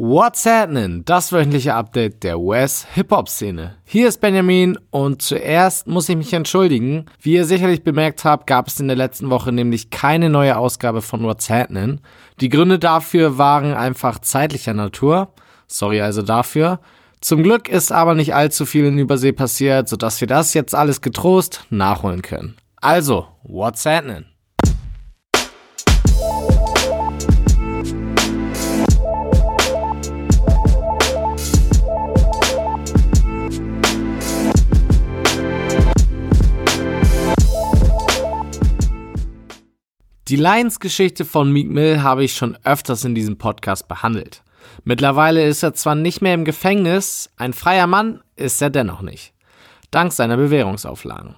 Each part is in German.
What's happening? Das wöchentliche Update der US-Hip-Hop-Szene. Hier ist Benjamin und zuerst muss ich mich entschuldigen. Wie ihr sicherlich bemerkt habt, gab es in der letzten Woche nämlich keine neue Ausgabe von What's happening. Die Gründe dafür waren einfach zeitlicher Natur. Sorry also dafür. Zum Glück ist aber nicht allzu viel in Übersee passiert, sodass wir das jetzt alles getrost nachholen können. Also, what's happening? Die Lions-Geschichte von Meek Mill habe ich schon öfters in diesem Podcast behandelt. Mittlerweile ist er zwar nicht mehr im Gefängnis, ein freier Mann ist er dennoch nicht. Dank seiner Bewährungsauflagen.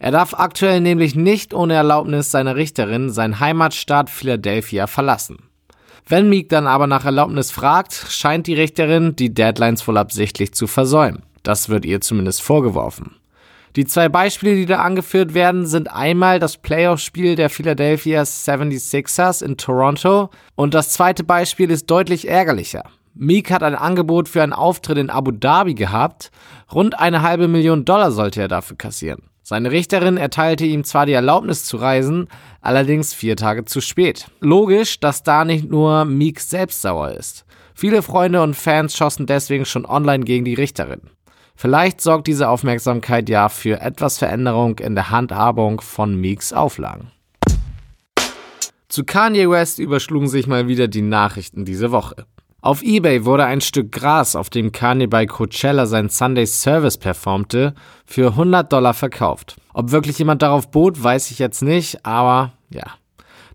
Er darf aktuell nämlich nicht ohne Erlaubnis seiner Richterin seinen Heimatstaat Philadelphia verlassen. Wenn Meek dann aber nach Erlaubnis fragt, scheint die Richterin die Deadlines wohl absichtlich zu versäumen. Das wird ihr zumindest vorgeworfen. Die zwei Beispiele, die da angeführt werden, sind einmal das Playoff-Spiel der Philadelphia 76ers in Toronto und das zweite Beispiel ist deutlich ärgerlicher. Meek hat ein Angebot für einen Auftritt in Abu Dhabi gehabt. Rund eine halbe Million Dollar sollte er dafür kassieren. Seine Richterin erteilte ihm zwar die Erlaubnis zu reisen, allerdings vier Tage zu spät. Logisch, dass da nicht nur Meek selbst sauer ist. Viele Freunde und Fans schossen deswegen schon online gegen die Richterin. Vielleicht sorgt diese Aufmerksamkeit ja für etwas Veränderung in der Handhabung von Meeks Auflagen. Zu Kanye West überschlugen sich mal wieder die Nachrichten diese Woche. Auf eBay wurde ein Stück Gras, auf dem Kanye bei Coachella sein Sunday Service performte, für 100 Dollar verkauft. Ob wirklich jemand darauf bot, weiß ich jetzt nicht, aber ja.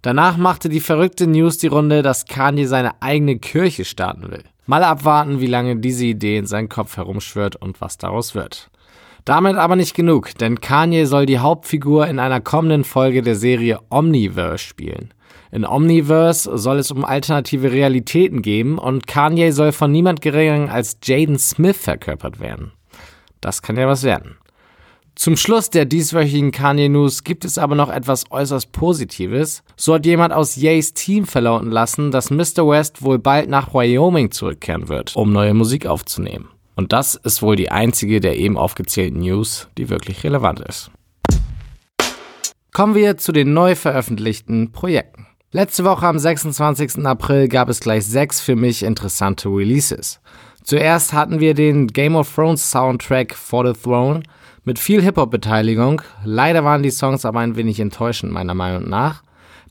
Danach machte die verrückte News die Runde, dass Kanye seine eigene Kirche starten will. Mal abwarten, wie lange diese Idee in seinem Kopf herumschwirrt und was daraus wird. Damit aber nicht genug, denn Kanye soll die Hauptfigur in einer kommenden Folge der Serie Omniverse spielen. In Omniverse soll es um alternative Realitäten geben und Kanye soll von niemand geringeren als Jaden Smith verkörpert werden. Das kann ja was werden. Zum Schluss der dieswöchigen Kanye News gibt es aber noch etwas äußerst Positives. So hat jemand aus Ye's Team verlauten lassen, dass Mr. West wohl bald nach Wyoming zurückkehren wird, um neue Musik aufzunehmen. Und das ist wohl die einzige der eben aufgezählten News, die wirklich relevant ist. Kommen wir zu den neu veröffentlichten Projekten. Letzte Woche am 26. April gab es gleich sechs für mich interessante Releases. Zuerst hatten wir den Game of Thrones Soundtrack For the Throne, mit viel Hip-Hop-Beteiligung. Leider waren die Songs aber ein wenig enttäuschend, meiner Meinung nach.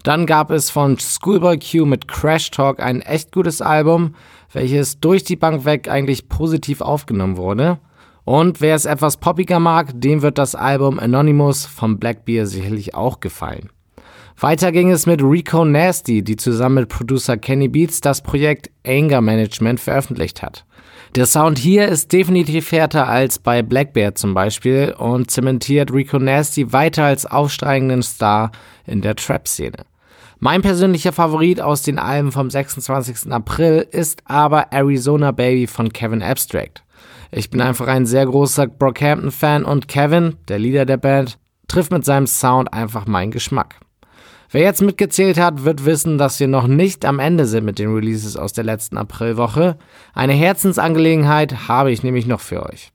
Dann gab es von Schoolboy Q mit Crash Talk ein echt gutes Album, welches durch die Bank weg eigentlich positiv aufgenommen wurde. Und wer es etwas poppiger mag, dem wird das Album Anonymous von Blackbeer sicherlich auch gefallen. Weiter ging es mit Rico Nasty, die zusammen mit Producer Kenny Beats das Projekt Anger Management veröffentlicht hat. Der Sound hier ist definitiv härter als bei Black Bear zum Beispiel und zementiert Rico Nasty weiter als aufsteigenden Star in der Trap-Szene. Mein persönlicher Favorit aus den Alben vom 26. April ist aber Arizona Baby von Kevin Abstract. Ich bin einfach ein sehr großer Brockhampton-Fan und Kevin, der Leader der Band, trifft mit seinem Sound einfach meinen Geschmack. Wer jetzt mitgezählt hat, wird wissen, dass wir noch nicht am Ende sind mit den Releases aus der letzten Aprilwoche. Eine Herzensangelegenheit habe ich nämlich noch für euch.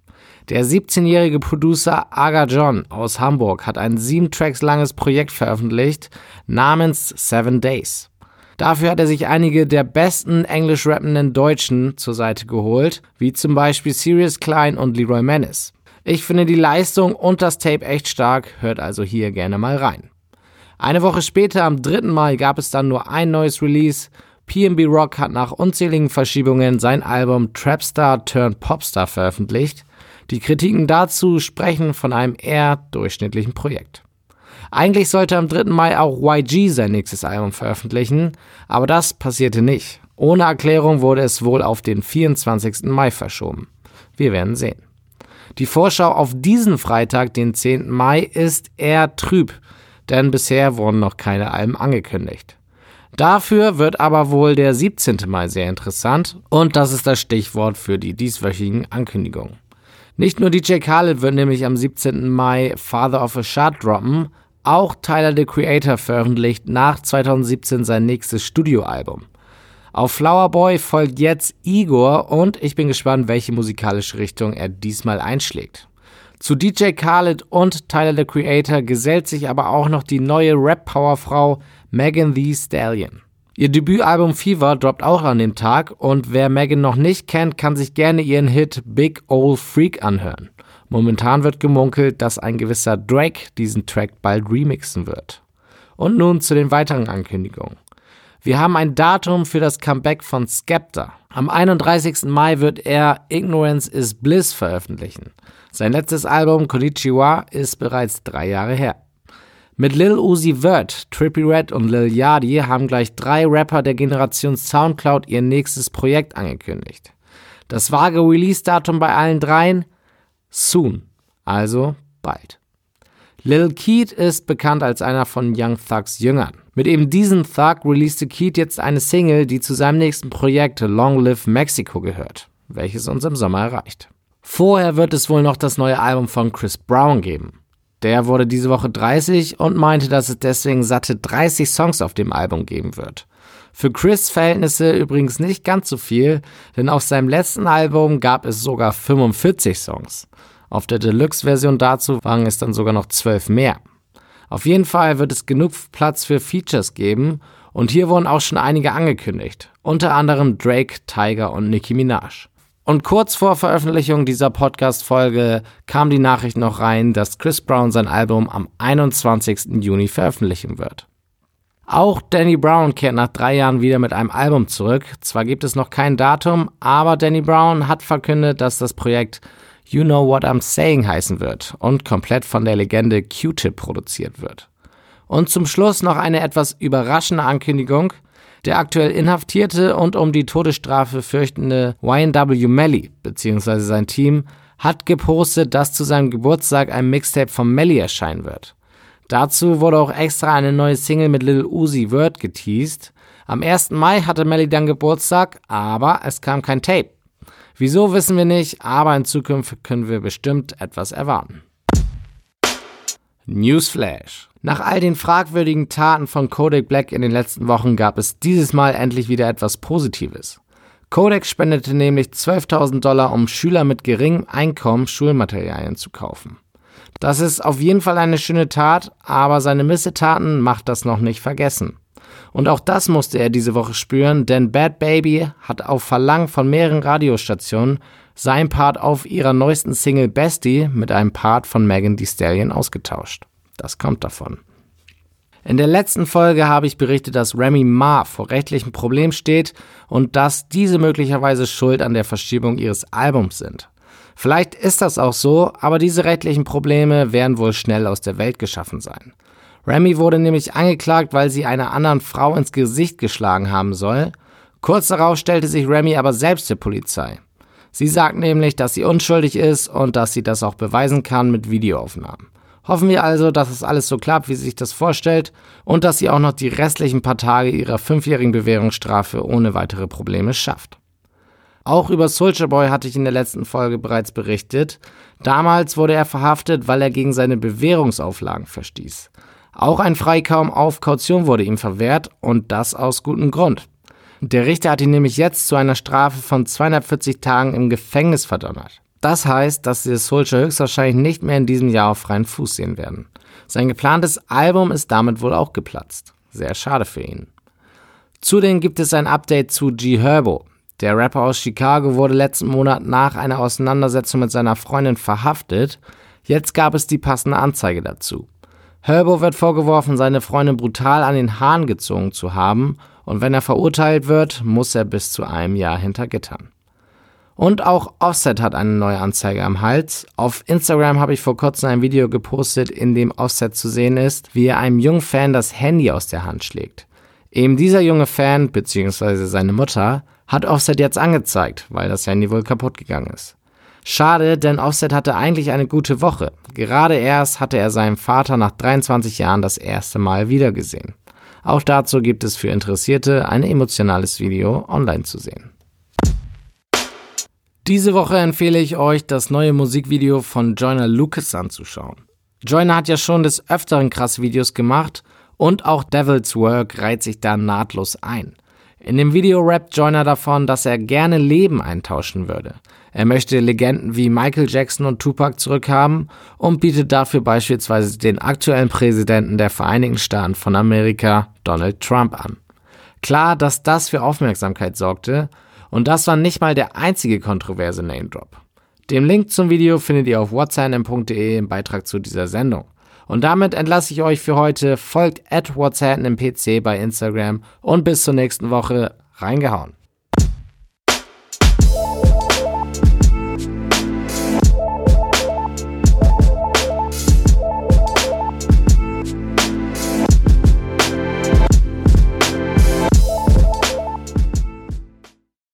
Der 17-jährige Producer Aga John aus Hamburg hat ein sieben Tracks langes Projekt veröffentlicht namens Seven Days. Dafür hat er sich einige der besten englisch rappenden Deutschen zur Seite geholt, wie zum Beispiel Sirius Klein und Leroy Menace. Ich finde die Leistung und das Tape echt stark, hört also hier gerne mal rein. Eine Woche später, am 3. Mai, gab es dann nur ein neues Release. PB Rock hat nach unzähligen Verschiebungen sein Album Trapstar Turn Popstar veröffentlicht. Die Kritiken dazu sprechen von einem eher durchschnittlichen Projekt. Eigentlich sollte am 3. Mai auch YG sein nächstes Album veröffentlichen, aber das passierte nicht. Ohne Erklärung wurde es wohl auf den 24. Mai verschoben. Wir werden sehen. Die Vorschau auf diesen Freitag, den 10. Mai, ist eher trüb denn bisher wurden noch keine Alben angekündigt. Dafür wird aber wohl der 17. Mai sehr interessant und das ist das Stichwort für die dieswöchigen Ankündigungen. Nicht nur DJ Khaled wird nämlich am 17. Mai Father of a Shard droppen, auch Tyler the Creator veröffentlicht nach 2017 sein nächstes Studioalbum. Auf Flower Boy folgt jetzt Igor und ich bin gespannt, welche musikalische Richtung er diesmal einschlägt. Zu DJ Khaled und Tyler the Creator gesellt sich aber auch noch die neue Rap-Powerfrau Megan Thee Stallion. Ihr Debütalbum Fever droppt auch an dem Tag und wer Megan noch nicht kennt, kann sich gerne ihren Hit Big Old Freak anhören. Momentan wird gemunkelt, dass ein gewisser Drake diesen Track bald remixen wird. Und nun zu den weiteren Ankündigungen. Wir haben ein Datum für das Comeback von Skepta. Am 31. Mai wird er Ignorance is Bliss veröffentlichen. Sein letztes Album Konnichiwa ist bereits drei Jahre her. Mit Lil Uzi Vert, Trippy Red und Lil Yachty haben gleich drei Rapper der Generation Soundcloud ihr nächstes Projekt angekündigt. Das vage Release-Datum bei allen dreien? Soon, also bald. Lil Keat ist bekannt als einer von Young Thugs Jüngern. Mit eben diesem Thug releaste Keat jetzt eine Single, die zu seinem nächsten Projekt Long Live Mexico gehört, welches uns im Sommer erreicht. Vorher wird es wohl noch das neue Album von Chris Brown geben. Der wurde diese Woche 30 und meinte, dass es deswegen satte 30 Songs auf dem Album geben wird. Für Chris Verhältnisse übrigens nicht ganz so viel, denn auf seinem letzten Album gab es sogar 45 Songs. Auf der Deluxe-Version dazu waren es dann sogar noch zwölf mehr. Auf jeden Fall wird es genug Platz für Features geben und hier wurden auch schon einige angekündigt, unter anderem Drake, Tiger und Nicki Minaj. Und kurz vor Veröffentlichung dieser Podcast-Folge kam die Nachricht noch rein, dass Chris Brown sein Album am 21. Juni veröffentlichen wird. Auch Danny Brown kehrt nach drei Jahren wieder mit einem Album zurück. Zwar gibt es noch kein Datum, aber Danny Brown hat verkündet, dass das Projekt You Know What I'm Saying heißen wird und komplett von der Legende Q-Tip produziert wird. Und zum Schluss noch eine etwas überraschende Ankündigung. Der aktuell inhaftierte und um die Todesstrafe fürchtende YNW Melly bzw. sein Team hat gepostet, dass zu seinem Geburtstag ein Mixtape von Melly erscheinen wird. Dazu wurde auch extra eine neue Single mit Lil Uzi Word geteased. Am 1. Mai hatte Melly dann Geburtstag, aber es kam kein Tape. Wieso wissen wir nicht, aber in Zukunft können wir bestimmt etwas erwarten. Newsflash. Nach all den fragwürdigen Taten von Kodak Black in den letzten Wochen gab es dieses Mal endlich wieder etwas Positives. Kodak spendete nämlich 12.000 Dollar, um Schüler mit geringem Einkommen Schulmaterialien zu kaufen. Das ist auf jeden Fall eine schöne Tat, aber seine Missetaten macht das noch nicht vergessen. Und auch das musste er diese Woche spüren, denn Bad Baby hat auf Verlangen von mehreren Radiostationen sein Part auf ihrer neuesten Single Bestie mit einem Part von Megan Thee Stallion ausgetauscht. Das kommt davon. In der letzten Folge habe ich berichtet, dass Remy Ma vor rechtlichen Problemen steht und dass diese möglicherweise schuld an der Verschiebung ihres Albums sind. Vielleicht ist das auch so, aber diese rechtlichen Probleme werden wohl schnell aus der Welt geschaffen sein. Remy wurde nämlich angeklagt, weil sie einer anderen Frau ins Gesicht geschlagen haben soll. Kurz darauf stellte sich Remy aber selbst der Polizei. Sie sagt nämlich, dass sie unschuldig ist und dass sie das auch beweisen kann mit Videoaufnahmen. Hoffen wir also, dass es alles so klappt, wie sie sich das vorstellt und dass sie auch noch die restlichen paar Tage ihrer fünfjährigen Bewährungsstrafe ohne weitere Probleme schafft. Auch über Soldier Boy hatte ich in der letzten Folge bereits berichtet. Damals wurde er verhaftet, weil er gegen seine Bewährungsauflagen verstieß. Auch ein Freikaum auf Kaution wurde ihm verwehrt und das aus gutem Grund. Der Richter hat ihn nämlich jetzt zu einer Strafe von 240 Tagen im Gefängnis verdonnert. Das heißt, dass wir Soldier höchstwahrscheinlich nicht mehr in diesem Jahr auf freien Fuß sehen werden. Sein geplantes Album ist damit wohl auch geplatzt. Sehr schade für ihn. Zudem gibt es ein Update zu G Herbo. Der Rapper aus Chicago wurde letzten Monat nach einer Auseinandersetzung mit seiner Freundin verhaftet. Jetzt gab es die passende Anzeige dazu. Herbo wird vorgeworfen, seine Freundin brutal an den Haaren gezogen zu haben und wenn er verurteilt wird, muss er bis zu einem Jahr hinter Gittern. Und auch Offset hat eine neue Anzeige am Hals. Auf Instagram habe ich vor kurzem ein Video gepostet, in dem Offset zu sehen ist, wie er einem jungen Fan das Handy aus der Hand schlägt. Eben dieser junge Fan, bzw. seine Mutter, hat Offset jetzt angezeigt, weil das Handy wohl kaputt gegangen ist. Schade, denn Offset hatte eigentlich eine gute Woche. Gerade erst hatte er seinen Vater nach 23 Jahren das erste Mal wiedergesehen. Auch dazu gibt es für Interessierte ein emotionales Video online zu sehen. Diese Woche empfehle ich euch, das neue Musikvideo von Joyner Lucas anzuschauen. Joyner hat ja schon des Öfteren krasse Videos gemacht und auch Devil's Work reiht sich da nahtlos ein. In dem Video rappt Joyner davon, dass er gerne Leben eintauschen würde. Er möchte Legenden wie Michael Jackson und Tupac zurückhaben und bietet dafür beispielsweise den aktuellen Präsidenten der Vereinigten Staaten von Amerika, Donald Trump, an. Klar, dass das für Aufmerksamkeit sorgte und das war nicht mal der einzige kontroverse Name Drop. Den Link zum Video findet ihr auf whatsapp.de im Beitrag zu dieser Sendung. Und damit entlasse ich euch für heute. Folgt at WhatsApp im PC bei Instagram und bis zur nächsten Woche. Reingehauen.